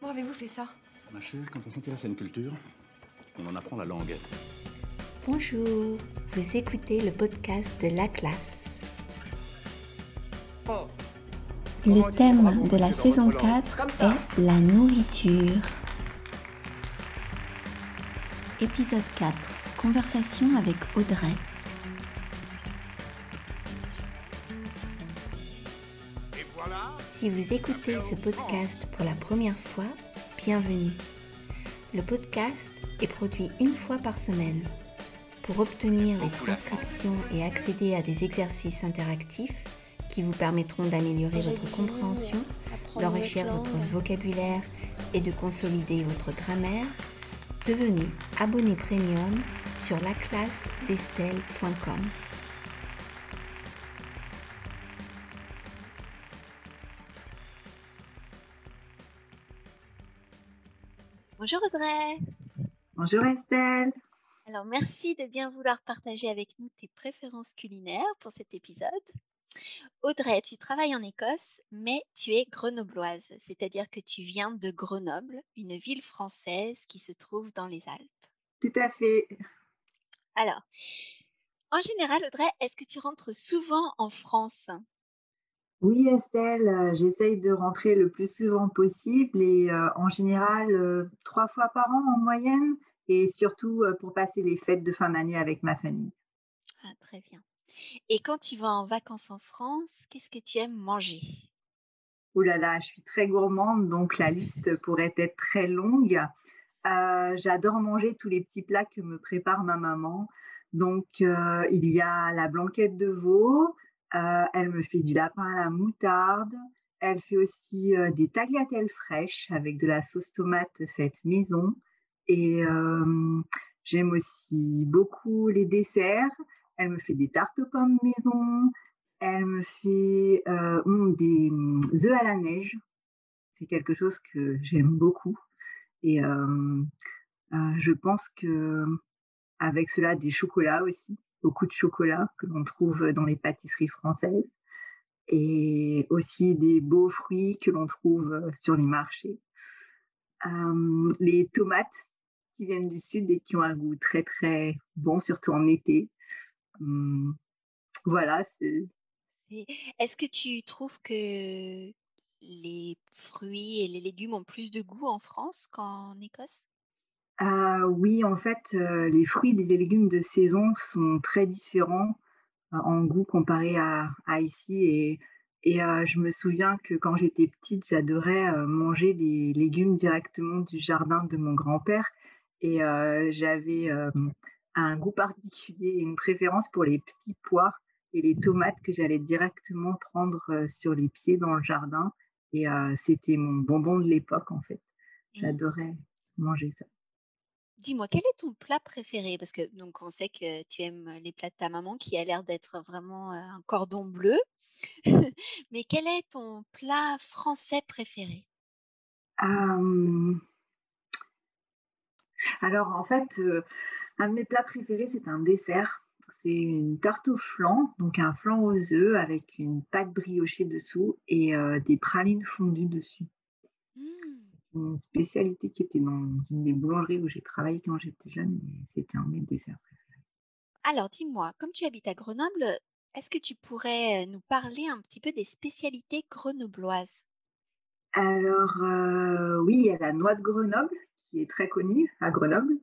Comment avez-vous fait ça? Ma chère, quand on s'intéresse à une culture, on en apprend la langue. Bonjour, vous écoutez le podcast de la classe. Le thème de la saison 4 est la nourriture. Épisode 4. Conversation avec Audrey. Si vous écoutez ce podcast pour la première fois, bienvenue. Le podcast est produit une fois par semaine. Pour obtenir les transcriptions et accéder à des exercices interactifs qui vous permettront d'améliorer votre compréhension, d'enrichir votre vocabulaire et de consolider votre grammaire, devenez abonné premium sur laclassedestelle.com. Bonjour Audrey. Bonjour Estelle. Alors merci de bien vouloir partager avec nous tes préférences culinaires pour cet épisode. Audrey, tu travailles en Écosse, mais tu es grenobloise, c'est-à-dire que tu viens de Grenoble, une ville française qui se trouve dans les Alpes. Tout à fait. Alors, en général, Audrey, est-ce que tu rentres souvent en France? Oui, Estelle, euh, j'essaye de rentrer le plus souvent possible et euh, en général euh, trois fois par an en moyenne et surtout pour passer les fêtes de fin d'année avec ma famille. Ah, très bien. Et quand tu vas en vacances en France, qu'est-ce que tu aimes manger? Ouh là là, je suis très gourmande, donc la liste pourrait être très longue. J'adore manger tous les petits plats que me prépare ma maman. Donc, il y a la blanquette de veau. Euh, elle me fait du lapin à la moutarde. Elle fait aussi euh, des tagliatelles fraîches avec de la sauce tomate faite maison. Et euh, j'aime aussi beaucoup les desserts. Elle me fait des tartes aux pommes maison. Elle me fait hum, des hum, œufs à la neige. C'est quelque chose que j'aime beaucoup. Et je pense que avec cela, des chocolats aussi, beaucoup de chocolats que l'on trouve dans les pâtisseries françaises. Et aussi des beaux fruits que l'on trouve euh, sur les marchés. Euh, les tomates qui viennent du sud et qui ont un goût très très bon, surtout en été. Hum, voilà, Est-ce que tu trouves que les fruits et les légumes ont plus de goût en France qu'en Écosse? Ah oui, en fait, euh, les fruits et les légumes de saison sont très différents euh, en goût comparé à, à ici. Et, et euh, je me souviens que quand j'étais petite, j'adorais manger les légumes directement du jardin de mon grand-père. Et j'avais un goût particulier et une préférence pour les petits pois et les tomates que j'allais directement prendre sur les pieds dans le jardin. Et c'était mon bonbon de l'époque, en fait. Mm. J'adorais manger ça. Dis-moi, quel est ton plat préféré? Parce que donc on sait que tu aimes les plats de ta maman qui a l'air d'être vraiment euh, un cordon bleu. Mais quel est ton plat français préféré? Euh, alors, en fait, euh, un de mes plats préférés, c'est un dessert. C'est une tarte au flan, donc un flan aux œufs avec une pâte briochée dessous et euh, des pralines fondues dessus. Hmm, Une spécialité qui était dans une des boulangeries où j'ai travaillé quand j'étais jeune, et c'était un de mes desserts préférés. Alors dis-moi, comme tu habites à Grenoble, est-ce que tu pourrais euh, nous parler un petit peu des spécialités grenobloises? Alors, euh, oui, il y a la noix de Grenoble qui est très connue à Grenoble.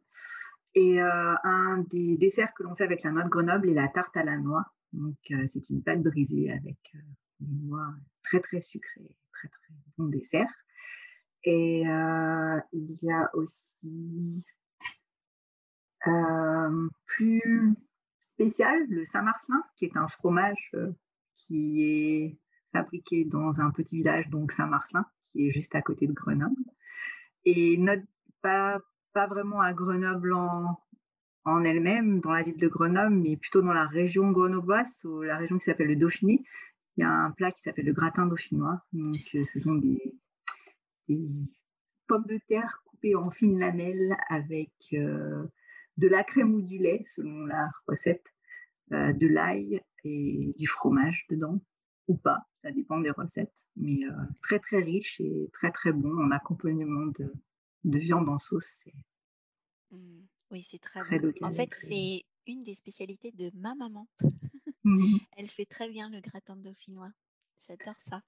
Et euh, un des desserts que l'on fait avec la noix de Grenoble est la tarte à la noix. Donc, euh, c'est une pâte brisée avec des noix très, très sucrées, très, très bon dessert. Et euh, il y a aussi euh, plus spécial le Saint-Marcelin, qui est un fromage euh, qui est fabriqué dans un petit village, donc Saint-Marcelin, qui est juste à côté de Grenoble. Et notre, pas, pas vraiment à Grenoble en, en elle-même, dans la ville de Grenoble, mais plutôt dans la région grenobloise, ou la région qui s'appelle le Dauphiné. Il y a un plat qui s'appelle le gratin dauphinois. Donc, euh, ce sont des, des pommes de terre coupées en fines lamelles avec euh, de la crème ou du lait, selon la recette, euh, de l'ail et du fromage dedans, ou pas, ça dépend des recettes, mais très très riche et très très bon en accompagnement de, de viande en sauce. Mmh. Oui, c'est très, bon. En fait, c'est une des spécialités de ma maman. Mmh Elle fait très bien le gratin dauphinois. J'adore ça.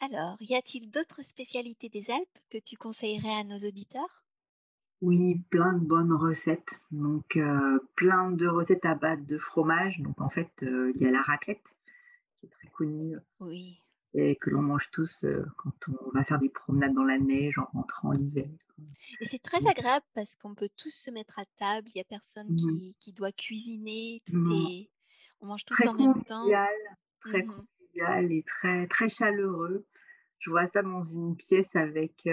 Alors, y a-t-il d'autres spécialités des Alpes que tu conseillerais à nos auditeurs? Oui, plein de bonnes recettes. Donc, plein de recettes à base de fromage. Donc, en fait, il y a la raclette, qui est très connue. Oui. Et que l'on mange tous quand on va faire des promenades dans la neige en rentrant l'hiver. Et c'est très agréable parce qu'on peut tous se mettre à table. Il n'y a personne mmh qui, doit cuisiner. Tout est... On mange tous en même temps. Très mmh convivial et très, très chaleureux. Je vois ça dans une pièce avec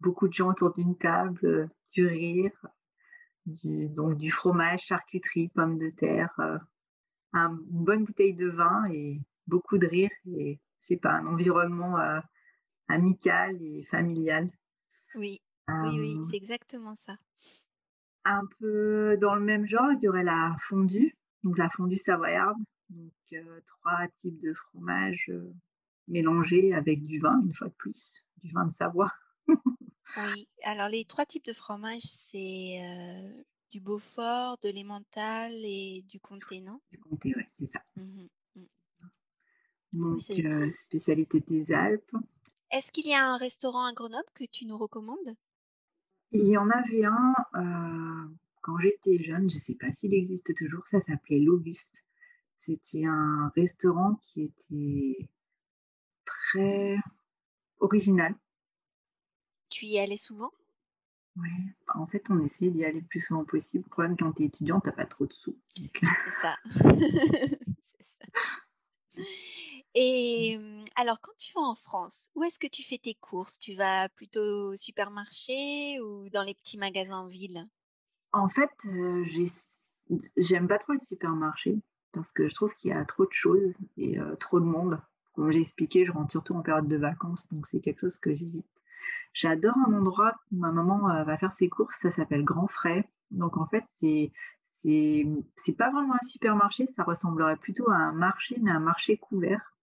beaucoup de gens autour d'une table, du rire, du, donc du fromage, charcuterie, pommes de terre, une bonne bouteille de vin et beaucoup de rire et c'est pas un environnement amical et familial. Oui, oui, oui, c'est exactement ça. Un peu dans le même genre, il y aurait la fondue, donc la fondue savoyarde, donc trois types de fromage mélangés avec du vin, une fois de plus, du vin de Savoie. oui, alors les trois types de fromage, c'est du Beaufort, de l'Emmental et du Comté, non? Du Comté, oui, c'est ça. Mmh mmh. Donc, spécialité des Alpes. Est-ce qu'il y a un restaurant à Grenoble que tu nous recommandes? Il y en avait un euh, quand j'étais jeune, je ne sais pas s'il existe toujours, ça s'appelait l'Auguste. C'était un restaurant qui était très original. Tu y allais souvent? Oui, en fait, on essayait d'y aller le plus souvent possible. Le problème, quand tu es étudiant, tu pas trop de sous. C'est ça. Et alors, quand tu vas en France, où est-ce que tu fais tes courses? Tu vas plutôt au supermarché ou dans les petits magasins en ville? En fait, j'aime pas trop le supermarché parce que je trouve qu'il y a trop de choses et trop de monde. Comme j'ai expliqué, je rentre surtout en période de vacances, donc c'est quelque chose que j'évite. J'adore un endroit où ma maman va faire ses courses, ça s'appelle Grand Frais. Donc en fait, c'est c'est pas vraiment un supermarché, ça ressemblerait plutôt à un marché, mais un marché couvert.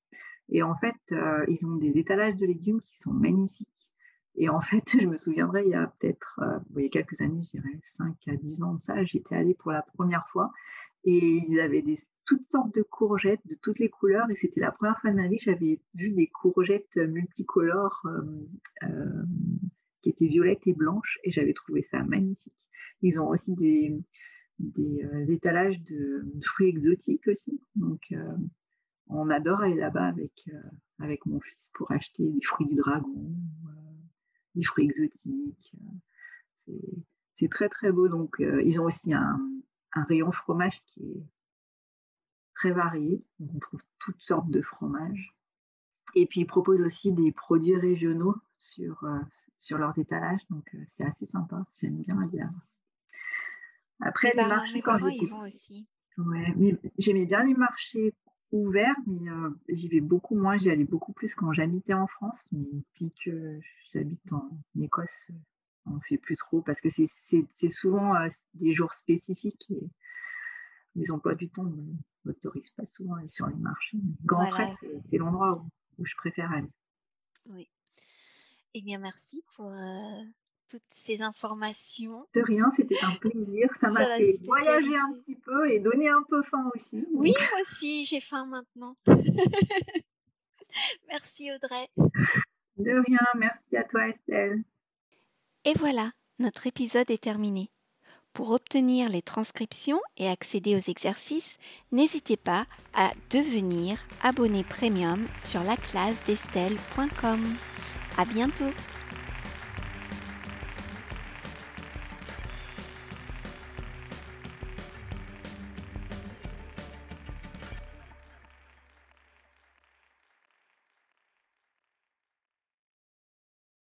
Et en fait, euh, ils ont des étalages de légumes qui sont magnifiques. Et en fait, je me souviendrai, il y a peut-être euh, il y a quelques années, je dirais 5 à 10 ans de ça, j'étais allée pour la première fois et ils avaient des, toutes sortes de courgettes de toutes les couleurs. Et c'était la première fois de ma vie que j'avais vu des courgettes multicolores euh, qui étaient violettes et blanches et j'avais trouvé ça magnifique. Ils ont aussi des, des étalages de fruits exotiques aussi. Donc, on adore aller là-bas avec, euh, avec mon fils pour acheter des fruits du dragon, euh, des fruits exotiques. c'est très très beau. Donc euh, ils ont aussi un, rayon fromage qui est très varié. On trouve toutes sortes de fromages. Et puis ils proposent aussi des produits régionaux sur, sur leurs étalages. Donc c'est assez sympa. J'aime bien là-bas. Après, les marchés, quand ils vont aussi. Ouais, mais j'aimais bien les marchés ouvert, mais j'y vais beaucoup moins. J'y allais beaucoup plus quand j'habitais en France, mais depuis que j'habite en Écosse, on fait plus trop parce que c'est souvent des jours spécifiques et les emplois du temps ne m'autorisent pas souvent à aller sur les marchés. Grand voilà. c'est l'endroit où, je préfère aller. Oui. Eh bien, merci pour toutes ces informations. De rien, c'était un plaisir. Ça m'a fait voyager un petit peu et donner un peu faim aussi. Oui, moi aussi, j'ai faim maintenant. merci Audrey. De rien, merci à toi Estelle. Et voilà, notre épisode est terminé. Pour obtenir les transcriptions et accéder aux exercices, n'hésitez pas à devenir abonné premium sur la classe d'Estelle.com. À bientôt!